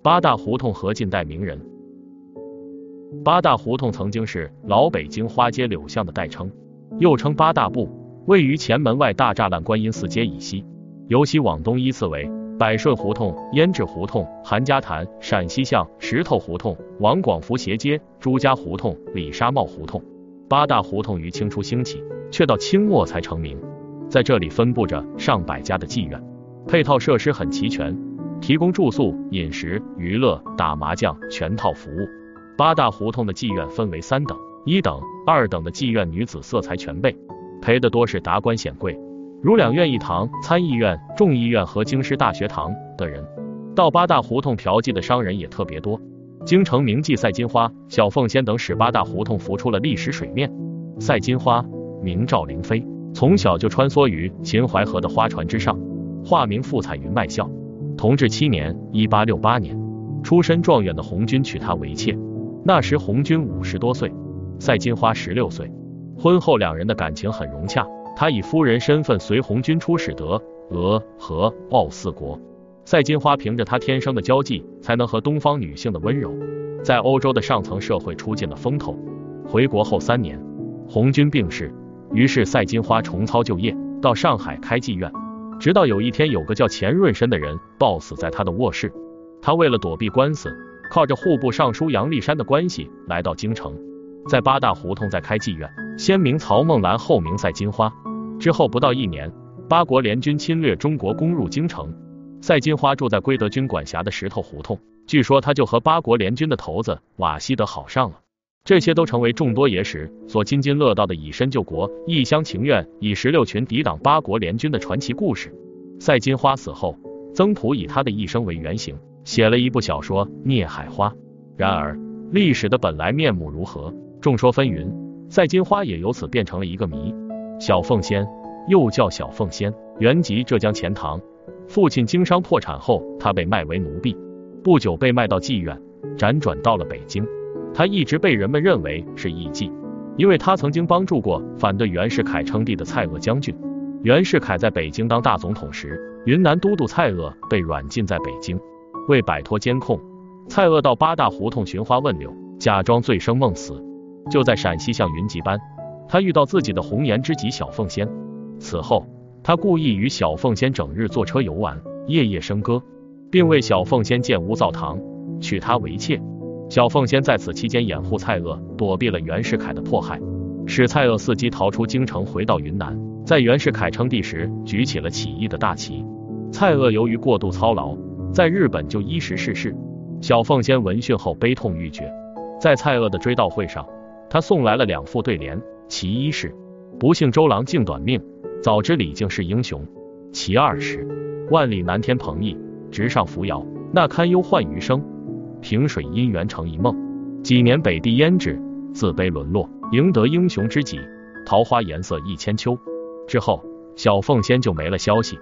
八大胡同和近代名人。八大胡同曾经是老北京花街柳巷的代称，又称八大部，位于前门外大栅栏观音寺街以西，由西往东依次为百顺胡同、胭脂胡同、韩家潭、陕西巷、石头胡同、王广福斜街、朱家胡同、李沙帽胡同。八大胡同于清初兴起，却到清末才成名。在这里分布着上百家的妓院，配套设施很齐全，提供住宿、饮食、娱乐、打麻将全套服务。八大胡同的妓院分为三等，一等、二等的妓院女子色彩全备，陪的多是达官显贵，如两院一堂、参议院、众议院和京师大学堂的人。到八大胡同嫖妓的商人也特别多。京城名妓赛金花、小凤仙等使八大胡同浮出了历史水面。赛金花名赵灵飞。从小就穿梭于秦淮河的花船之上，化名傅彩云卖笑。同治七年（一八六八年），出身状元的红军娶她为妾。那时红军五十多岁，赛金花十六岁。婚后两人的感情很融洽，她以夫人身份随红军出使德、俄、和、奥四国。赛金花凭着她天生的交际，才能和东方女性的温柔，在欧洲的上层社会出尽了风头。回国后三年，红军病逝。于是赛金花重操旧业，到上海开妓院。直到有一天，有个叫钱润生的人暴死在他的卧室。他为了躲避官司，靠着户部尚书杨立山的关系来到京城，在八大胡同再开妓院，先名曹梦兰，后名赛金花。之后不到一年，八国联军侵略中国，攻入京城。赛金花住在归德军管辖的石头胡同，据说他就和八国联军的头子瓦西德好上了。这些都成为众多野史所津津乐道的以身救国、一厢情愿、以十六群抵挡八国联军的传奇故事。赛金花死后，曾朴以他的一生为原型，写了一部小说《孽海花》。然而，历史的本来面目如何，众说纷纭。赛金花也由此变成了一个谜。小凤仙，又叫小凤仙，原籍浙江钱塘，父亲经商破产后，她被卖为奴婢，不久被卖到妓院，辗转到了北京。他一直被人们认为是艺妓，因为他曾经帮助过反对袁世凯称帝的蔡锷将军。袁世凯在北京当大总统时，云南都督蔡锷被软禁在北京。为摆脱监控，蔡锷到八大胡同寻花问柳，假装醉生梦死。就在陕西巷云集班，他遇到自己的红颜知己小凤仙。此后，他故意与小凤仙整日坐车游玩，夜夜笙歌，并为小凤仙建屋造堂，娶她为妾。小凤仙在此期间掩护蔡锷，躲避了袁世凯的迫害，使蔡锷伺机逃出京城，回到云南，在袁世凯称帝时举起了起义的大旗。蔡锷由于过度操劳，在日本就医时逝世。小凤仙闻讯后悲痛欲绝，在蔡锷的追悼会上，他送来了两副对联，其一是“不幸周郎竟短命，早知李靖是英雄”，其二是“万里南天鹏翼，直上扶摇，那堪忧患余生”。萍水姻缘成一梦，几年北地胭脂，自卑沦落，赢得英雄知己，桃花颜色一千秋。之后，小凤仙就没了消息。